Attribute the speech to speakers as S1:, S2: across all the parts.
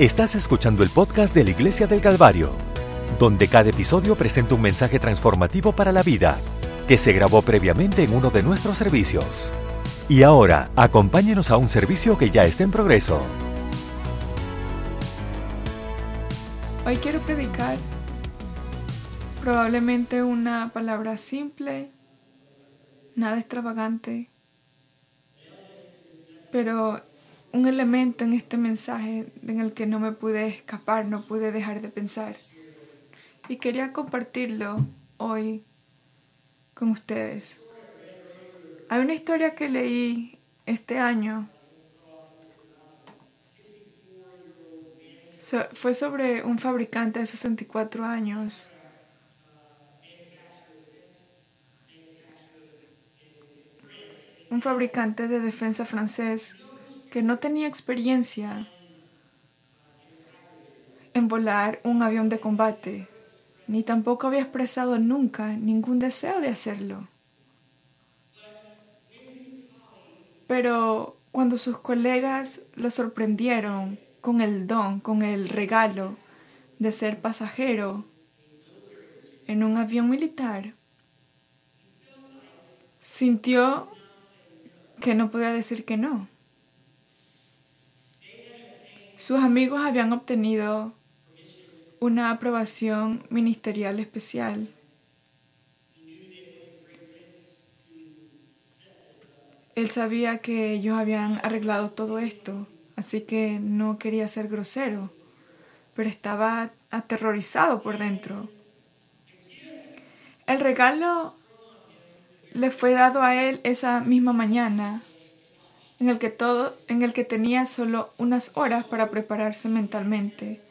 S1: Estás escuchando el podcast de la Iglesia del Calvario, donde cada episodio presenta un mensaje transformativo para la vida que se grabó previamente en uno de nuestros servicios. Y ahora, acompáñenos a un servicio que ya está en progreso.
S2: Hoy quiero predicar probablemente una palabra simple, nada extravagante, pero un elemento en este mensaje en el que no me pude escapar, no pude dejar de pensar. Y quería compartirlo hoy con ustedes. Hay una historia que leí este año. fue sobre un fabricante de 64 años. Un fabricante de defensa francés que no tenía experiencia en volar un avión de combate, ni tampoco había expresado nunca ningún deseo de hacerlo. Pero cuando sus colegas lo sorprendieron con el don, con el regalo de ser pasajero en un avión militar, sintió que no podía decir que no. Sus amigos habían obtenido una aprobación ministerial especial. Él sabía que ellos habían arreglado todo esto, así que no quería ser grosero, pero estaba aterrorizado por dentro. El regalo le fue dado a él esa misma mañana en el que todo, en el que tenía solo unas horas para prepararse mentalmente.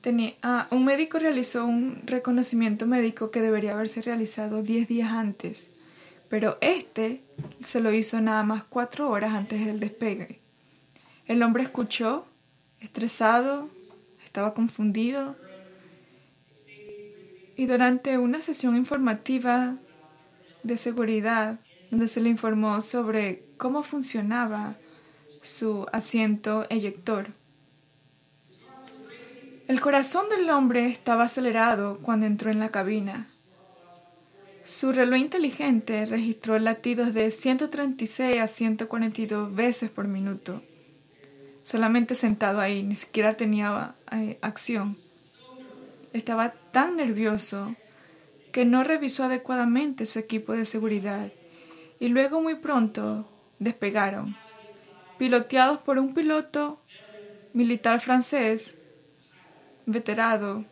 S2: Tenía, ah, un médico realizó un reconocimiento médico que debería haberse realizado diez días antes, pero este se lo hizo nada más cuatro horas antes del despegue. El hombre escuchó, estresado, estaba confundido, y durante una sesión informativa de seguridad donde se le informó sobre cómo funcionaba su asiento eyector. El corazón del hombre estaba acelerado cuando entró en la cabina. Su reloj inteligente registró latidos de 136 a 142 veces por minuto. Solamente sentado ahí, ni siquiera tenía eh, acción. Estaba tan nervioso que no revisó adecuadamente su equipo de seguridad y luego muy pronto despegaron, piloteados por un piloto militar francés veterado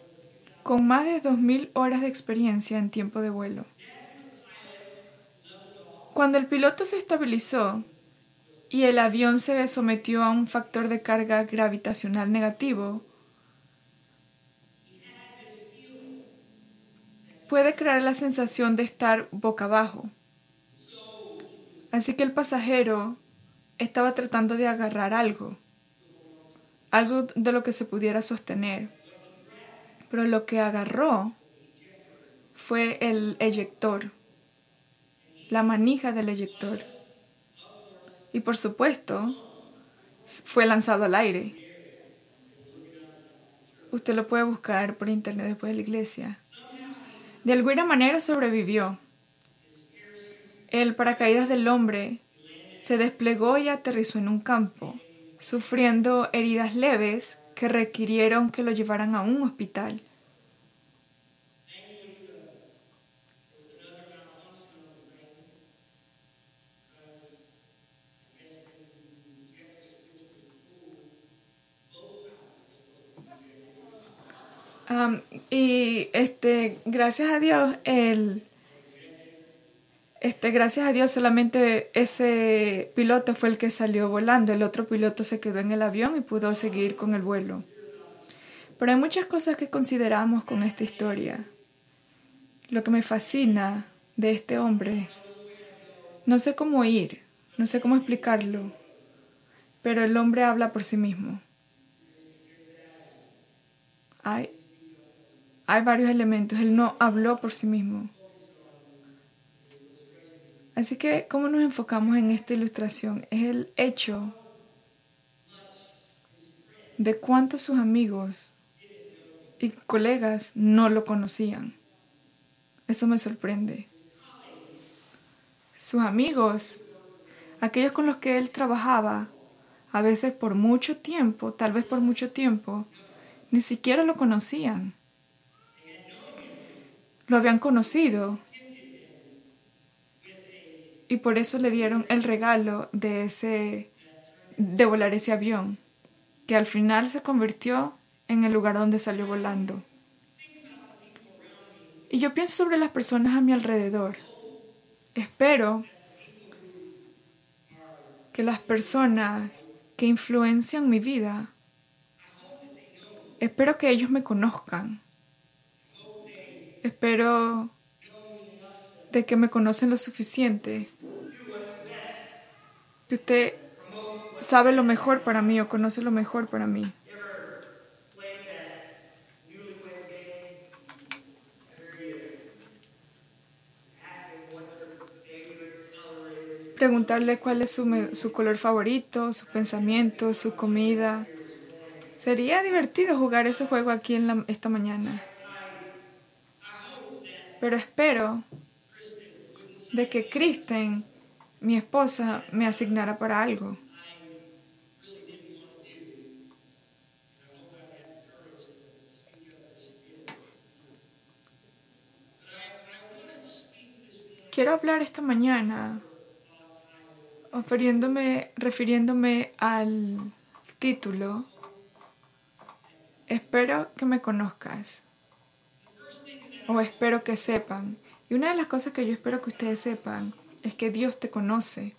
S2: con más de dos mil horas de experiencia en tiempo de vuelo. Cuando el piloto se estabilizó y el avión se sometió a un factor de carga gravitacional negativo, puede crear la sensación de estar boca abajo. Así que el pasajero estaba tratando de agarrar algo, algo de lo que se pudiera sostener. Pero lo que agarró fue el eyector, la manija del eyector. Y por supuesto, fue lanzado al aire. Usted lo puede buscar por internet después de la iglesia. De alguna manera sobrevivió. El paracaídas del hombre se desplegó y aterrizó en un campo, sufriendo heridas leves que requirieron que lo llevaran a un hospital. Y este, gracias a Dios, el, este, gracias a Dios solamente ese piloto fue el que salió volando, el otro piloto se quedó en el avión y pudo seguir con el vuelo. Pero hay muchas cosas que consideramos con esta historia. Lo que me fascina de este hombre, no sé cómo ir, no sé cómo explicarlo, pero el hombre habla por sí mismo. Hay, hay varios elementos. Él no habló por sí mismo. Así que, ¿cómo nos enfocamos en esta ilustración? Es el hecho de cuántos sus amigos y colegas no lo conocían. Eso me sorprende. Sus amigos, aquellos con los que él trabajaba, a veces por mucho tiempo, tal vez por mucho tiempo, ni siquiera lo conocían. Lo habían conocido y por eso le dieron el regalo de ese de volar ese avión, que al final se convirtió en el lugar donde salió volando. Y yo pienso sobre las personas a mi alrededor. Espero que las personas que influencian mi vida, espero que ellos me conozcan. Espero de que me conocen lo suficiente. Que usted sabe lo mejor para mí o conoce lo mejor para mí. Preguntarle cuál es su, su color favorito, sus pensamientos, su comida. Sería divertido jugar ese juego aquí en la, esta mañana. Pero espero de que Kristen, mi esposa, me asignara para algo. Quiero hablar esta mañana refiriéndome al título Espero que me conozcas o espero que sepan y una de las cosas que yo espero que ustedes sepan es que Dios te conoce.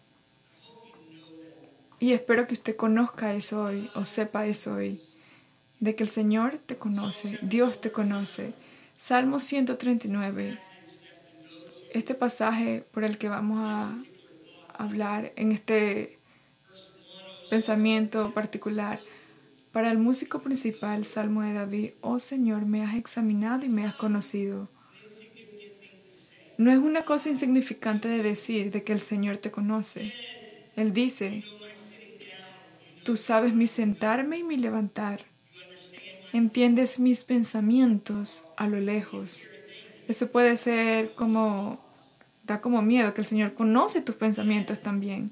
S2: Y espero que usted conozca eso hoy o sepa eso hoy, de que el Señor te conoce, Dios te conoce. Salmo 139, este pasaje por el que vamos a hablar en este pensamiento particular. Para el músico principal, Salmo de David, oh Señor, me has examinado y me has conocido. No es una cosa insignificante de decir de que el Señor te conoce. Él dice, tú sabes mi sentarme y mi levantar. Entiendes mis pensamientos a lo lejos. Eso puede ser como, da como miedo, que el Señor conoce tus pensamientos también.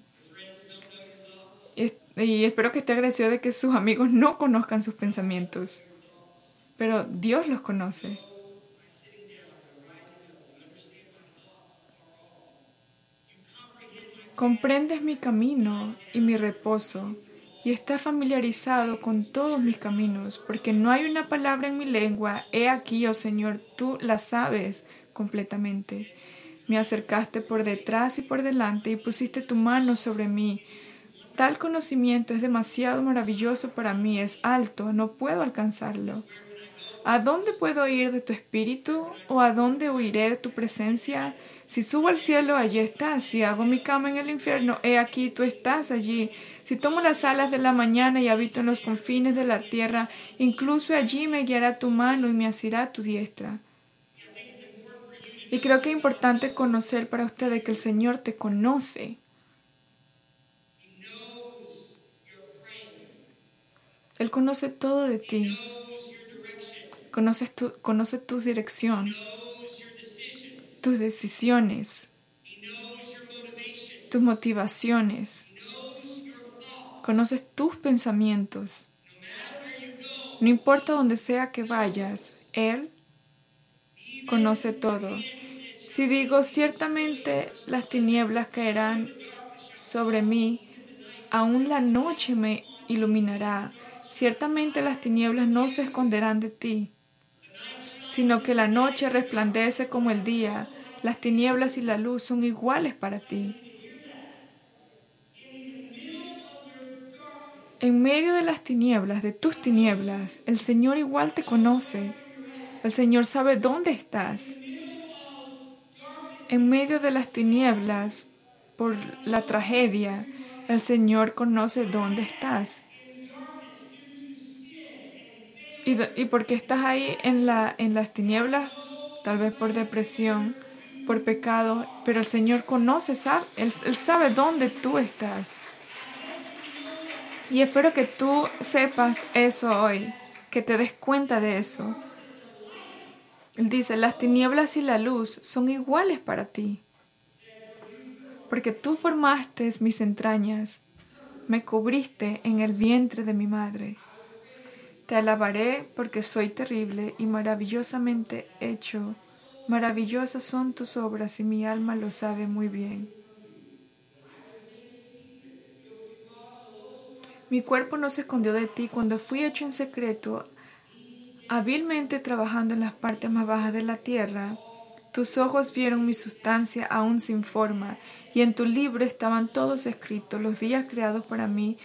S2: Y, espero que esté agradecido de que sus amigos no conozcan sus pensamientos. Pero Dios los conoce. Comprendes mi camino y mi reposo, y estás familiarizado con todos mis caminos, porque no hay una palabra en mi lengua. He aquí, oh Señor, tú la sabes completamente. Me acercaste por detrás y por delante y pusiste tu mano sobre mí. Tal conocimiento es demasiado maravilloso para mí, es alto, no puedo alcanzarlo. ¿A dónde puedo ir de tu espíritu? ¿O a dónde huiré de tu presencia? Si subo al cielo, allí estás. Si hago mi cama en el infierno, he aquí tú estás allí. Si tomo las alas de la mañana y habito en los confines de la tierra, incluso allí me guiará tu mano y me asirá tu diestra. Y creo que es importante conocer para ustedes que el Señor te conoce. Él conoce todo de ti. Conoce tu, conoce tu dirección tus decisiones, tus motivaciones, conoces tus pensamientos. No importa donde sea que vayas, Él conoce todo. Si digo ciertamente las tinieblas caerán sobre mí, aún la noche me iluminará. Ciertamente las tinieblas no se esconderán de ti sino que la noche resplandece como el día, las tinieblas y la luz son iguales para ti. En medio de las tinieblas, de tus tinieblas, el Señor igual te conoce. El Señor sabe dónde estás. En medio de las tinieblas, por la tragedia, el Señor conoce dónde estás y, y porque estás ahí en, la, en las tinieblas, tal vez por depresión, por pecado, pero el Señor conoce, él, él sabe dónde tú estás. Y espero que tú sepas eso hoy, que te des cuenta de eso. Él dice, las tinieblas y la luz son iguales para ti, porque tú formaste mis entrañas, me cubriste en el vientre de mi madre. Te alabaré porque soy terrible y maravillosamente hecho. Maravillosas son tus obras y mi alma lo sabe muy bien. Mi cuerpo no se escondió de ti cuando fui hecho en secreto, hábilmente trabajando en las partes más bajas de la tierra. Tus ojos vieron mi sustancia aún sin forma, y en tu libro estaban todos escritos los días creados para mí,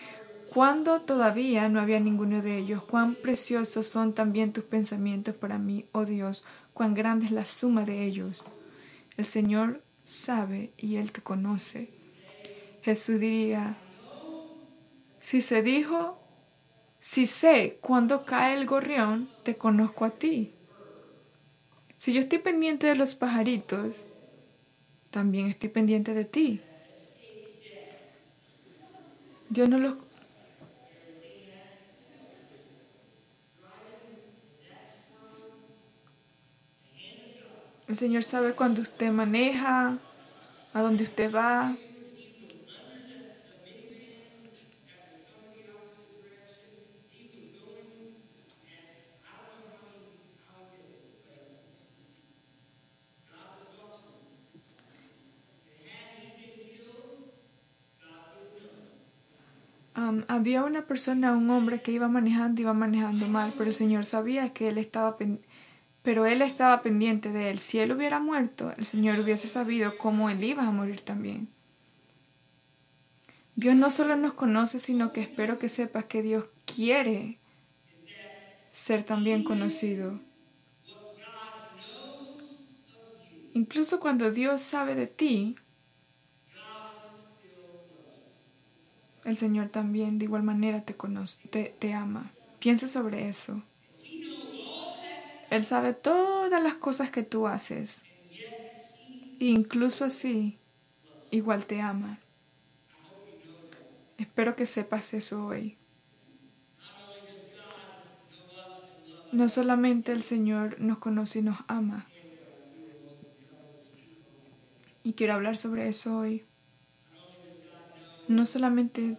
S2: cuando todavía no había ninguno de ellos. Cuán preciosos son también tus pensamientos para mí, oh Dios, cuán grande es la suma de ellos. El Señor sabe y Él te conoce. Jesús diría, si se dijo, si sé cuándo cae el gorrión, te conozco a ti. Si yo estoy pendiente de los pajaritos, también estoy pendiente de ti. Yo no los... El Señor sabe cuando usted maneja, a dónde usted va, había una persona, un hombre que iba manejando, iba manejando mal, pero el Señor sabía que él estaba pero él estaba pendiente de él. Si él hubiera muerto, el Señor hubiese sabido cómo él iba a morir también. Dios no solo nos conoce, sino que espero que sepas que Dios quiere ser también conocido. Incluso cuando Dios sabe de ti, el Señor también de igual manera te, conoce, te, ama. Piensa sobre eso. Él sabe todas las cosas que tú haces. E incluso así, igual te ama. Espero que sepas eso hoy. No solamente el Señor nos conoce y nos ama. Y quiero hablar sobre eso hoy. No solamente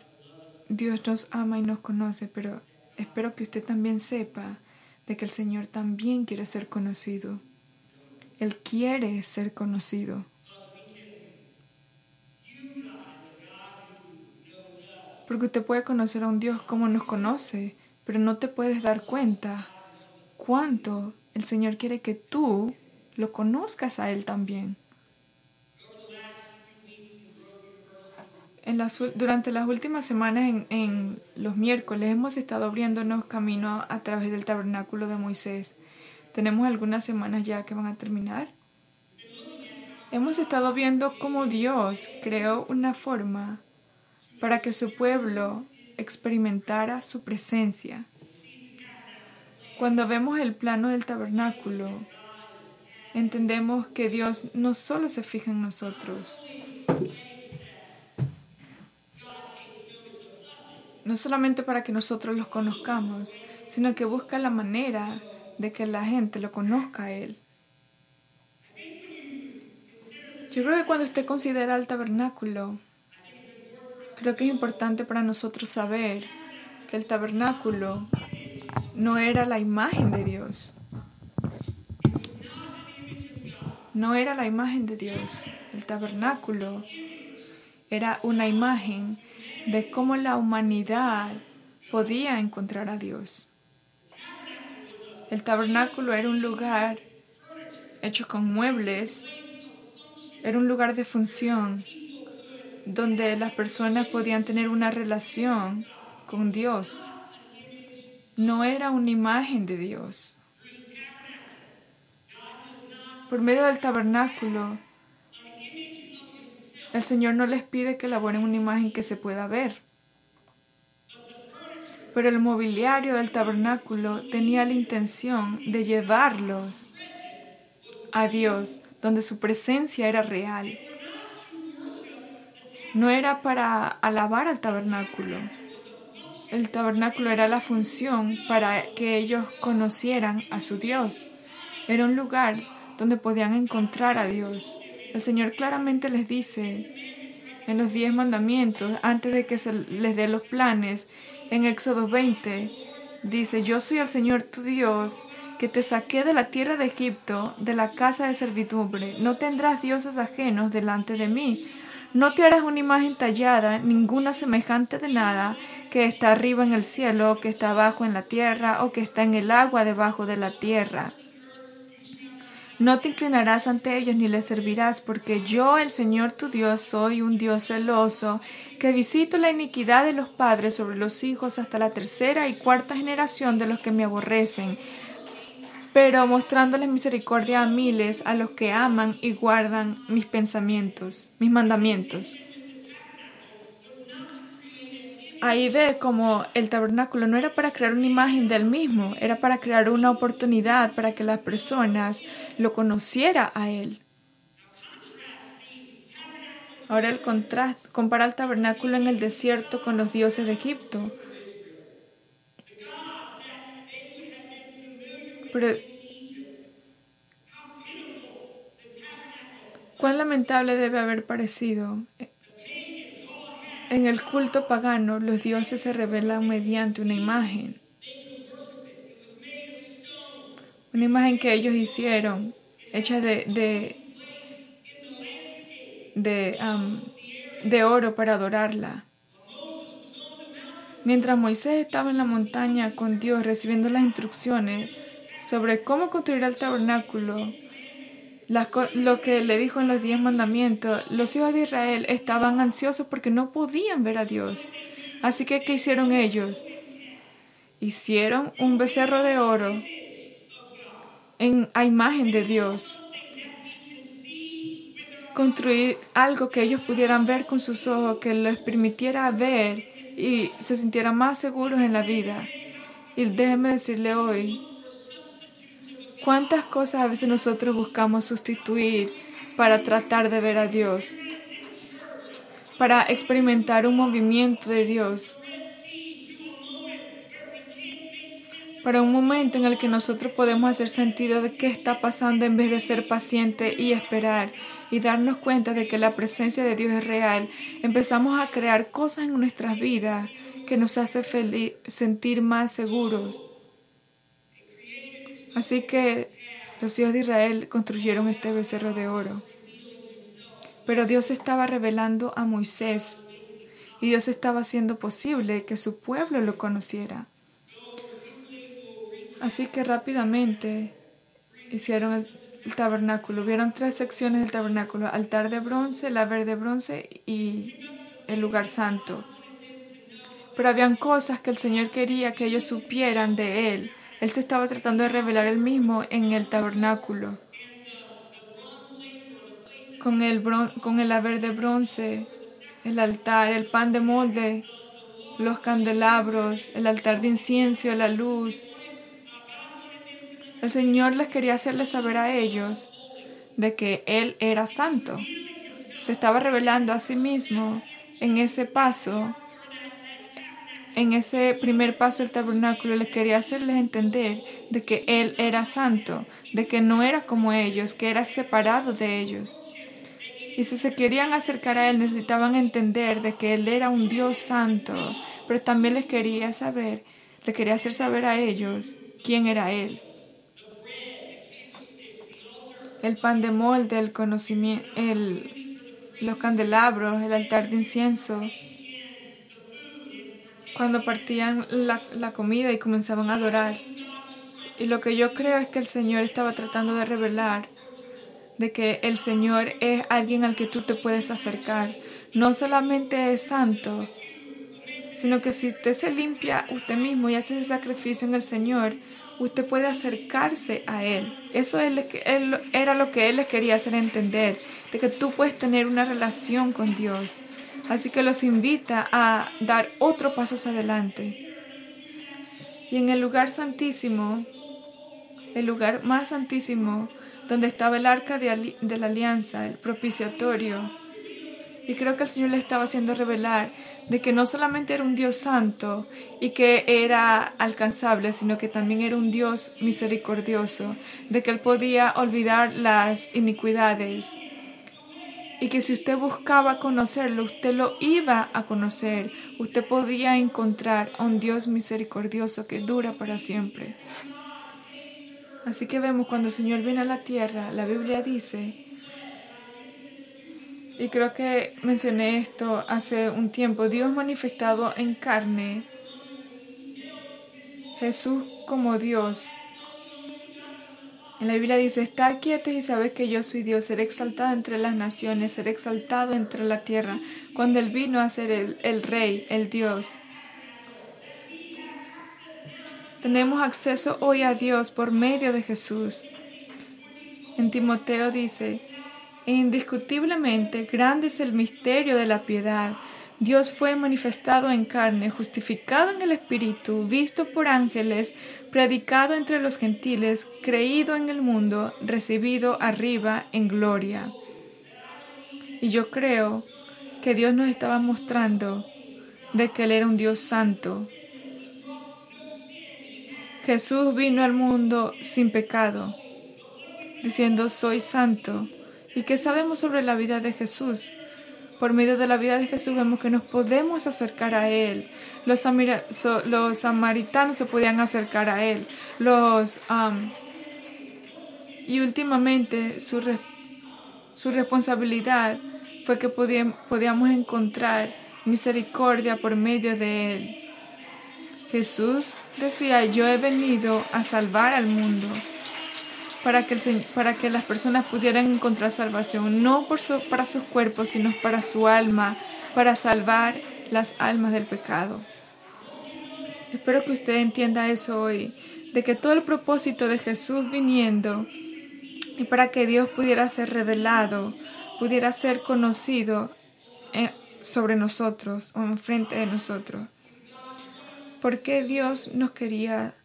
S2: Dios nos ama y nos conoce, pero espero que usted también sepa de que el Señor también quiere ser conocido. Él quiere ser conocido. Porque usted puede conocer a un Dios como nos conoce, pero no te puedes dar cuenta cuánto el Señor quiere que tú lo conozcas a Él también. Durante las últimas semanas, en, los miércoles, hemos estado abriéndonos camino a, través del tabernáculo de Moisés. Tenemos algunas semanas ya que van a terminar. Hemos estado viendo cómo Dios creó una forma para que su pueblo experimentara su presencia. Cuando vemos el plano del tabernáculo, entendemos que Dios no solo se fija en nosotros, no solamente para que nosotros los conozcamos, sino que busca la manera de que la gente lo conozca a Él. Yo creo que cuando usted considera el tabernáculo, creo que es importante para nosotros saber que el tabernáculo no era la imagen de Dios. No era la imagen de Dios. El tabernáculo era una imagen de cómo la humanidad podía encontrar a Dios. El tabernáculo era un lugar hecho con muebles, era un lugar de función donde las personas podían tener una relación con Dios. No era una imagen de Dios. Por medio del tabernáculo, el Señor no les pide que elaboren una imagen que se pueda ver. Pero el mobiliario del tabernáculo tenía la intención de llevarlos a Dios, donde su presencia era real. No era para alabar al tabernáculo. El tabernáculo era la función para que ellos conocieran a su Dios. Era un lugar donde podían encontrar a Dios. El Señor claramente les dice en los diez mandamientos, antes de que se les dé los planes, en Éxodo 20, dice, yo soy el Señor tu Dios, que te saqué de la tierra de Egipto, de la casa de servidumbre. No tendrás dioses ajenos delante de mí. No te harás una imagen tallada, ninguna semejante de nada, que está arriba en el cielo, que está abajo en la tierra, o que está en el agua debajo de la tierra. No te inclinarás ante ellos ni les servirás, porque yo, el Señor tu Dios, soy un Dios celoso, que visito la iniquidad de los padres sobre los hijos hasta la tercera y cuarta generación de los que me aborrecen, pero mostrándoles misericordia a miles, a los que aman y guardan mis pensamientos, mis mandamientos. Ahí ve como el tabernáculo no era para crear una imagen del mismo, era para crear una oportunidad para que las personas lo conociera a él. Ahora el contraste compara el tabernáculo en el desierto con los dioses de Egipto. Pero, cuán lamentable debe haber parecido. En el culto pagano los dioses se revelan mediante una imagen. Una imagen que ellos hicieron, hecha de, de, de, de oro para adorarla. Mientras Moisés estaba en la montaña con Dios recibiendo las instrucciones, sobre cómo construir el tabernáculo, lo que le dijo en los diez mandamientos, los hijos de Israel estaban ansiosos porque no podían ver a Dios. Así que, ¿qué hicieron ellos? Hicieron un becerro de oro en, a imagen de Dios. Construir algo que ellos pudieran ver con sus ojos, que les permitiera ver y se sintieran más seguros en la vida. Y déjeme decirle hoy, ¿Cuántas cosas a veces nosotros buscamos sustituir para tratar de ver a Dios? Para experimentar un movimiento de Dios. Para un momento en el que nosotros podemos hacer sentido de qué está pasando en vez de ser paciente y esperar y darnos cuenta de que la presencia de Dios es real, empezamos a crear cosas en nuestras vidas que nos hace sentir más seguros Así que los hijos de Israel construyeron este becerro de oro. Pero Dios estaba revelando a Moisés y Dios estaba haciendo posible que su pueblo lo conociera. Así que rápidamente hicieron el, tabernáculo. Vieron tres secciones del tabernáculo, altar de bronce, la verde bronce y el lugar santo. Pero habían cosas que el Señor quería que ellos supieran de Él él se estaba tratando de revelar él mismo en el tabernáculo. Con el, con el haber de bronce, el altar, el pan de molde, los candelabros, el altar de incienso, la luz. El Señor les quería hacerles saber a ellos de que Él era santo. Se estaba revelando a sí mismo en ese paso en ese primer paso del tabernáculo les quería hacerles entender de que Él era santo, de que no era como ellos, que era separado de ellos. Y si se querían acercar a Él necesitaban entender de que Él era un Dios santo, pero también les quería saber, les quería hacer saber a ellos quién era Él. El pan de molde, el conocimiento, el, los candelabros, el altar de incienso, cuando partían la, la comida y comenzaban a adorar. Y lo que yo creo es que el Señor estaba tratando de revelar de que el Señor es alguien al que tú te puedes acercar. No solamente es santo, sino que si usted se limpia usted mismo y hace ese sacrificio en el Señor, usted puede acercarse a Él. Eso era lo que Él les quería hacer entender, de que tú puedes tener una relación con Dios. Así que los invita a dar otro paso adelante. Y en el lugar santísimo, el lugar más santísimo, donde estaba el arca de, de la alianza, el propiciatorio. Y creo que el Señor le estaba haciendo revelar de que no solamente era un Dios santo y que era alcanzable, sino que también era un Dios misericordioso, de que Él podía olvidar las iniquidades y que si usted buscaba conocerlo, usted lo iba a conocer, usted podía encontrar a un Dios misericordioso que dura para siempre. Así que vemos cuando el Señor viene a la tierra, la Biblia dice, y creo que mencioné esto hace un tiempo, Dios manifestado en carne, Jesús como Dios, en la Biblia dice, estad quietos y sabed que yo soy Dios, seré exaltado entre las naciones, seré exaltado entre la tierra, cuando Él vino a ser el, el Rey, el Dios. Tenemos acceso hoy a Dios por medio de Jesús. En Timoteo dice, e indiscutiblemente grande es el misterio de la piedad. Dios fue manifestado en carne, justificado en el Espíritu, visto por ángeles, predicado entre los gentiles, creído en el mundo, recibido arriba en gloria. Y yo creo que Dios nos estaba mostrando de que Él era un Dios santo. Jesús vino al mundo sin pecado, diciendo soy santo. ¿Y qué sabemos sobre la vida de Jesús? Por medio de la vida de Jesús vemos que nos podemos acercar a Él. Los, samaritanos se podían acercar a Él. Los, y últimamente su, su responsabilidad fue que podíamos encontrar misericordia por medio de Él. Jesús decía, yo he venido a salvar al mundo para que, para que las personas pudieran encontrar salvación, no por para sus cuerpos, sino para su alma, para salvar las almas del pecado. Espero que usted entienda eso hoy, de que todo el propósito de Jesús viniendo y para que Dios pudiera ser revelado, pudiera ser conocido eh, sobre nosotros o enfrente de nosotros. Porque Dios nos quería,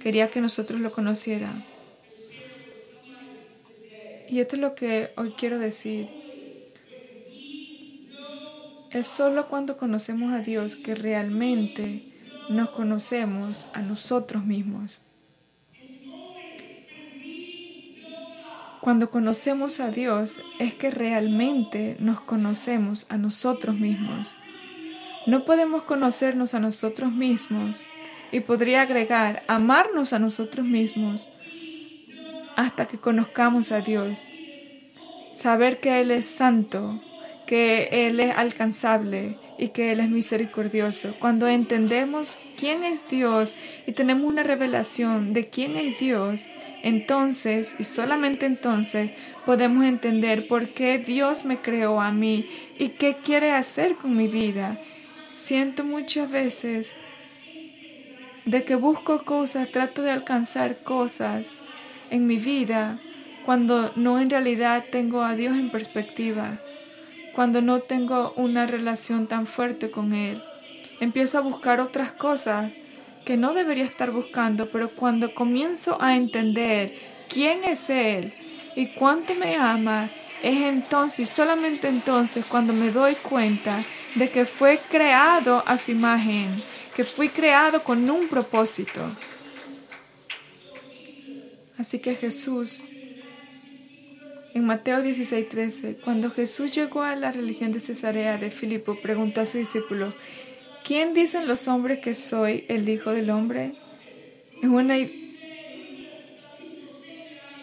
S2: quería que nosotros lo conociéramos y esto es lo que hoy quiero decir. Es solo cuando conocemos a Dios que realmente nos conocemos a nosotros mismos. Cuando conocemos a Dios es que realmente nos conocemos a nosotros mismos. No podemos conocernos a nosotros mismos y podría agregar amarnos a nosotros mismos hasta que conozcamos a Dios. Saber que Él es santo, que Él es alcanzable y que Él es misericordioso. Cuando entendemos quién es Dios y tenemos una revelación de quién es Dios, entonces y solamente entonces podemos entender por qué Dios me creó a mí y qué quiere hacer con mi vida. Siento muchas veces de que busco cosas, trato de alcanzar cosas en mi vida cuando no en realidad tengo a Dios en perspectiva, cuando no tengo una relación tan fuerte con Él. Empiezo a buscar otras cosas que no debería estar buscando, pero cuando comienzo a entender quién es Él y cuánto me ama, es entonces, solamente entonces, cuando me doy cuenta de que fue creado a su imagen, que fui creado con un propósito. Así que Jesús, en Mateo 16:13, cuando Jesús llegó a la religión de Cesarea de Filipo, preguntó a su discípulo, ¿quién dicen los hombres que soy el Hijo del Hombre?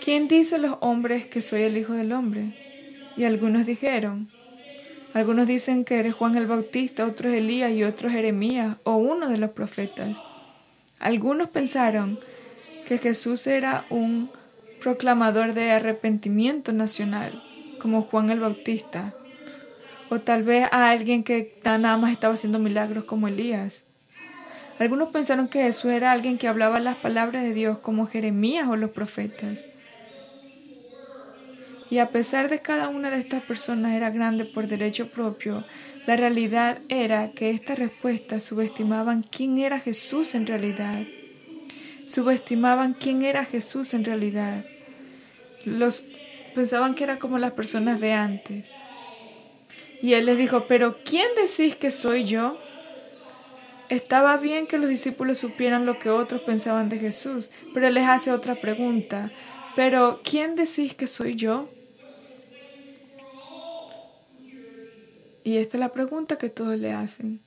S2: ¿Quién dice los hombres que soy el Hijo del Hombre? Y algunos dijeron, algunos dicen que eres Juan el Bautista, otros Elías y otros Jeremías o uno de los profetas. Algunos pensaron, que Jesús era un proclamador de arrepentimiento nacional, como Juan el Bautista, o tal vez a alguien que nada más estaba haciendo milagros como Elías. Algunos pensaron que Jesús era alguien que hablaba las palabras de Dios como Jeremías o los profetas. Y a pesar de cada una de estas personas era grande por derecho propio, la realidad era que estas respuestas subestimaban quién era Jesús en realidad subestimaban quién era Jesús en realidad. Los pensaban que era como las personas de antes. Y él les dijo, pero ¿quién decís que soy yo? Estaba bien que los discípulos supieran lo que otros pensaban de Jesús, pero él les hace otra pregunta. Pero ¿quién decís que soy yo? Y esta es la pregunta que todos le hacen.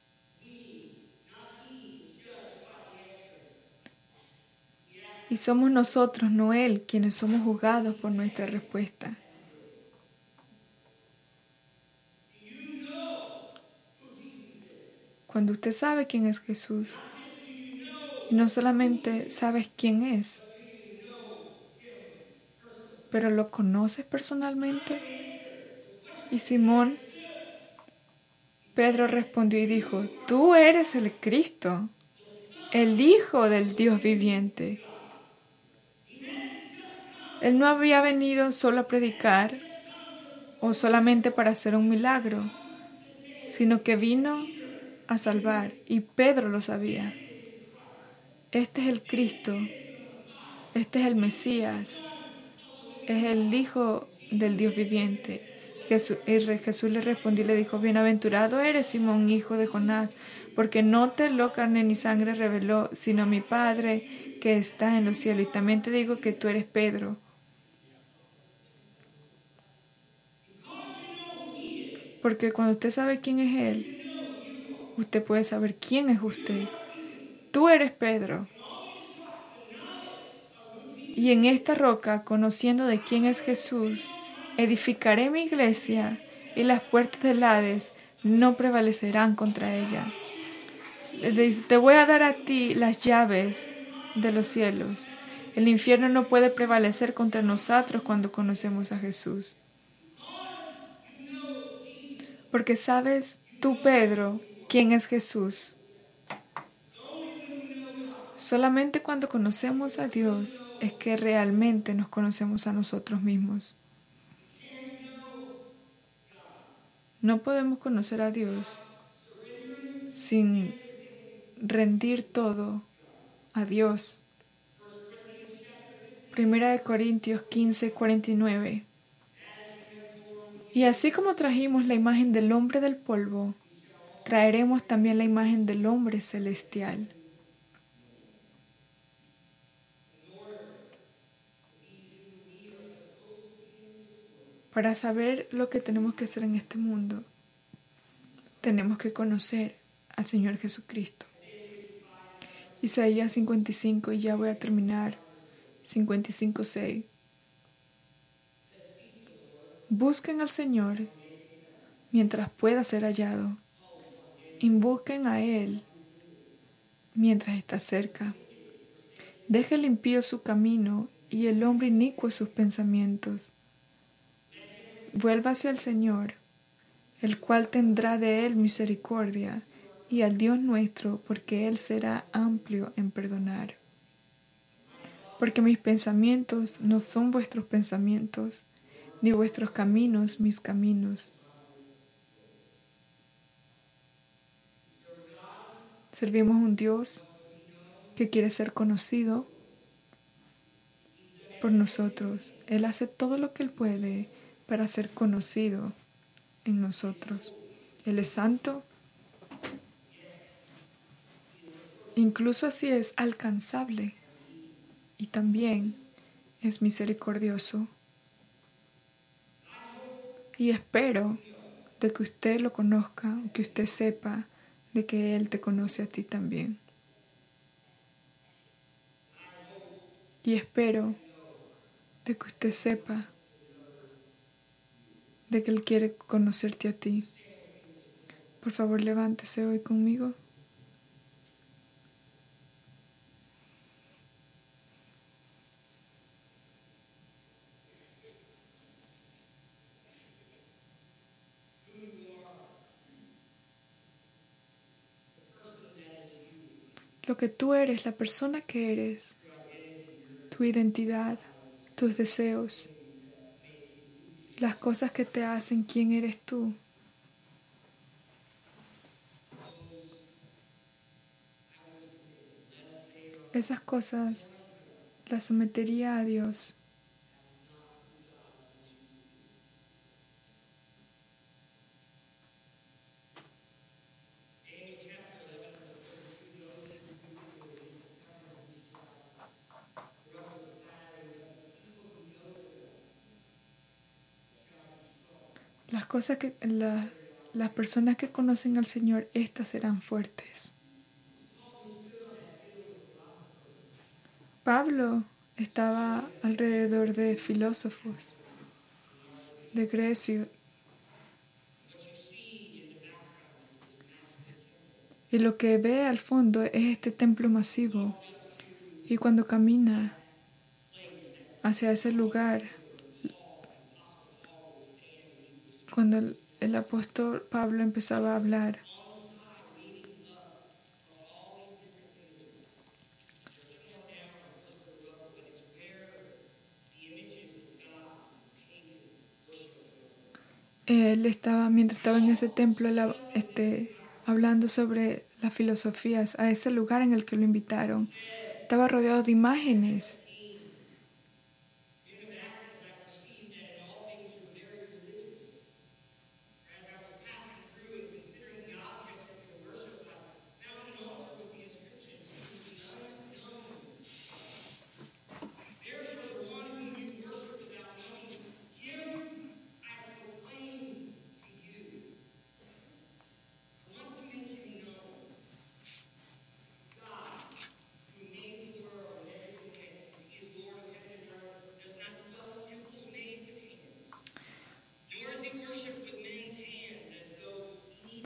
S2: Y somos nosotros, no Él, quienes somos juzgados por nuestra respuesta. Cuando usted sabe quién es Jesús, y no solamente sabes quién es, pero lo conoces personalmente. Y Simón, Pedro respondió y dijo, tú eres el Cristo, el Hijo del Dios viviente. Él no había venido solo a predicar o solamente para hacer un milagro, sino que vino a salvar y Pedro lo sabía. Este es el Cristo, este es el Mesías, es el Hijo del Dios viviente. Jesús, y Jesús le respondió y le dijo, Bienaventurado eres Simón, hijo de Jonás, porque no te lo carne ni sangre reveló, sino mi Padre que está en los cielos. Y también te digo que tú eres Pedro Porque cuando usted sabe quién es Él, usted puede saber quién es usted. Tú eres Pedro. Y en esta roca, conociendo de quién es Jesús, edificaré mi iglesia y las puertas del Hades no prevalecerán contra ella. Te voy a dar a ti las llaves de los cielos. El infierno no puede prevalecer contra nosotros cuando conocemos a Jesús. Porque sabes tú, Pedro, quién es Jesús. Solamente cuando conocemos a Dios es que realmente nos conocemos a nosotros mismos. No podemos conocer a Dios sin rendir todo a Dios. Primera de Corintios 15, 49. Y así como trajimos la imagen del hombre del polvo, traeremos también la imagen del hombre celestial. Para saber lo que tenemos que hacer en este mundo, tenemos que conocer al Señor Jesucristo. Isaías 55, y ya voy a terminar, 55.6. Busquen al Señor mientras pueda ser hallado. Invoquen a Él mientras está cerca. Deje limpio su camino y el hombre inicuo sus pensamientos. Vuelva hacia el Señor, el cual tendrá de él misericordia, y al Dios nuestro, porque Él será amplio en perdonar. Porque mis pensamientos no son vuestros pensamientos, ni vuestros caminos mis caminos. Servimos un Dios que quiere ser conocido por nosotros. Él hace todo lo que Él puede para ser conocido en nosotros. Él es santo. Incluso así es alcanzable y también es misericordioso y espero de que usted lo conozca, que usted sepa de que Él te conoce a ti también. Y espero de que usted sepa de que Él quiere conocerte a ti. Por favor, levántese hoy conmigo. Lo que tú eres, la persona que eres, tu identidad, tus deseos, las cosas que te hacen quién eres tú. Esas cosas las sometería a Dios Las cosas que la- las personas que conocen al Señor, estas serán fuertes. Pablo estaba alrededor de filósofos de Grecia y lo que ve al fondo es este templo masivo y cuando camina hacia ese lugar cuando el, apóstol Pablo empezaba a hablar. Él estaba mientras estaba en ese templo este, hablando sobre las filosofías a ese lugar en el que lo invitaron. Estaba rodeado de imágenes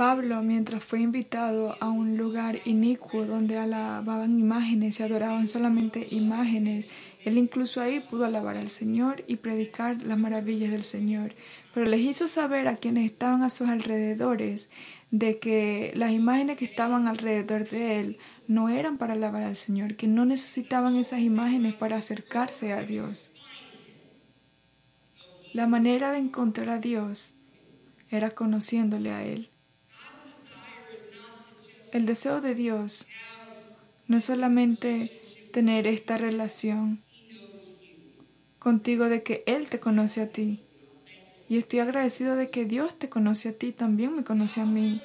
S2: Pablo, mientras fue invitado a un lugar inicuo donde alababan imágenes y adoraban solamente imágenes, él incluso ahí pudo alabar al Señor y predicar las maravillas del Señor. Pero les hizo saber a quienes estaban a sus alrededores de que las imágenes que estaban alrededor de él no eran para alabar al Señor, que no necesitaban esas imágenes para acercarse a Dios. La manera de encontrar a Dios era conociéndole a Él. El deseo de Dios no es solamente tener esta relación contigo de que Él te conoce a ti. Y estoy agradecido de que Dios te conoce a ti, también me conoce a mí.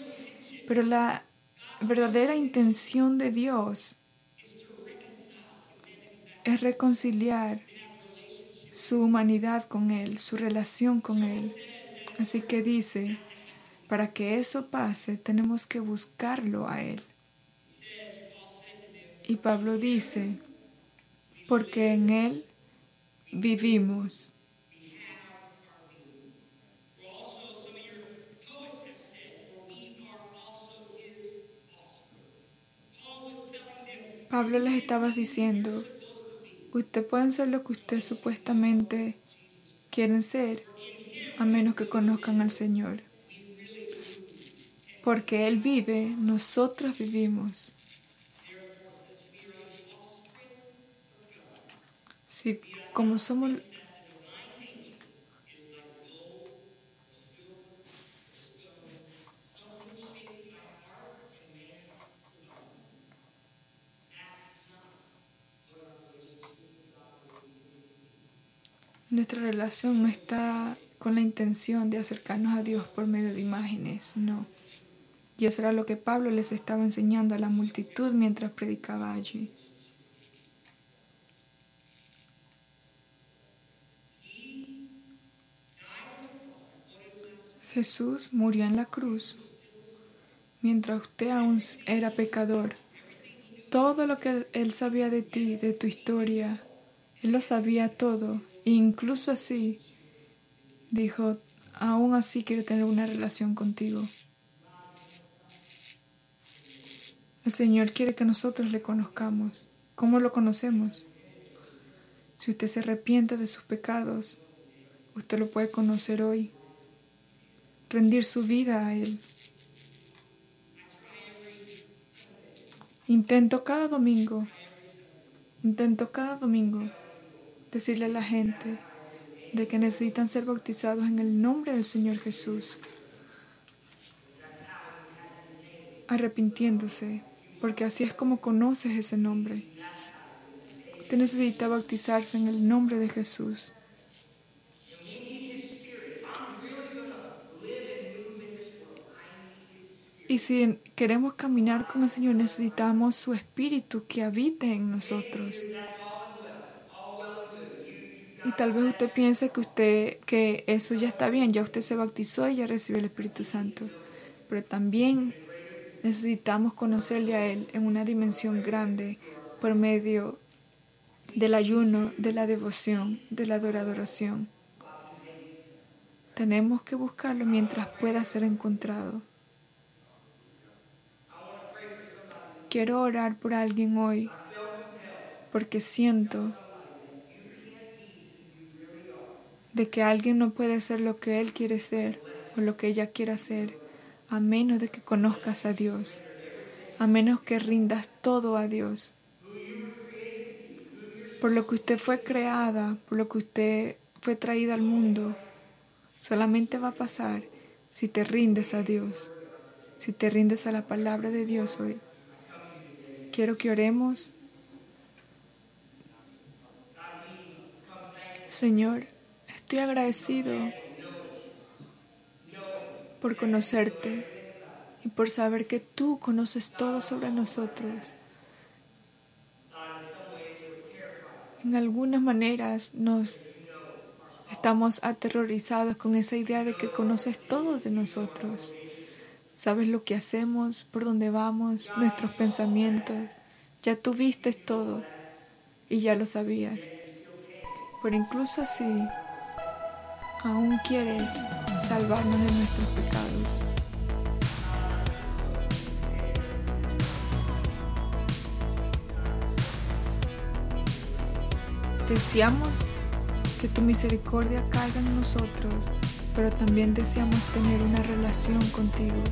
S2: Pero la verdadera intención de Dios es reconciliar su humanidad con Él, su relación con Él. Así que dice, para que eso pase, tenemos que buscarlo a Él. Y Pablo dice, porque en Él vivimos. Pablo les estaba diciendo, ustedes pueden ser lo que ustedes supuestamente quieren ser, a menos que conozcan al Señor. Porque Él vive, nosotros vivimos. Si como somos nuestra relación no está con la intención de acercarnos a Dios por medio de imágenes, no. Y eso era lo que Pablo les estaba enseñando a la multitud mientras predicaba allí. Jesús murió en la cruz mientras usted aún era pecador. Todo lo que Él sabía de ti, de tu historia, Él lo sabía todo. E incluso así, dijo, aún así quiero tener una relación contigo. El Señor quiere que nosotros le conozcamos. ¿Cómo lo conocemos? Si usted se arrepiente de sus pecados, usted lo puede conocer hoy. Rendir su vida a Él. Intento cada domingo, intento cada domingo decirle a la gente de que necesitan ser bautizados en el nombre del Señor Jesús, arrepintiéndose, porque así es como conoces ese nombre. Usted necesita bautizarse en el nombre de Jesús. Y si queremos caminar con el Señor, necesitamos su Espíritu que habite en nosotros. Y tal vez usted piense que usted que eso ya está bien, ya usted se bautizó y ya recibió el Espíritu Santo. Pero también necesitamos conocerle a Él en una dimensión grande por medio del ayuno, de la devoción, de la adoración. Tenemos que buscarlo mientras pueda ser encontrado. Quiero orar por alguien hoy porque siento de que alguien no puede ser lo que él quiere ser o lo que ella quiera ser a menos de que conozcas a Dios, a menos que rindas todo a Dios. Por lo que usted fue creada, por lo que usted fue traída al mundo, solamente va a pasar si te rindes a Dios, si te rindes a la palabra de Dios hoy. Quiero que oremos. Señor, estoy agradecido por conocerte y por saber que tú conoces todo sobre nosotros. En algunas maneras nos estamos aterrorizados con esa idea de que conoces todo de nosotros. Sabes lo que hacemos, por dónde vamos, nuestros pensamientos. Ya tú viste todo y ya lo sabías. Pero incluso así, aún quieres salvarnos de nuestros pecados. Deseamos que tu misericordia caiga en nosotros, pero también deseamos tener una relación contigo.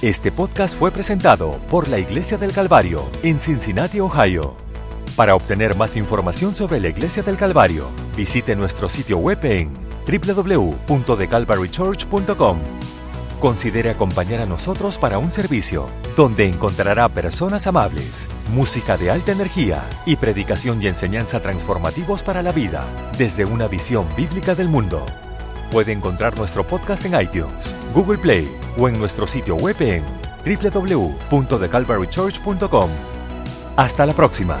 S1: Este podcast fue presentado por la Iglesia del Calvario en Cincinnati, Ohio. Para obtener más información sobre la Iglesia del Calvario, visite nuestro sitio web en www.thecalvarychurch.com. Considere acompañar a nosotros para un servicio donde encontrará personas amables, música de alta energía y predicación y enseñanza transformativos para la vida desde una visión bíblica del mundo. Puede encontrar nuestro podcast en iTunes, Google Play o en nuestro sitio web en www.thecalvarychurch.com. Hasta la próxima.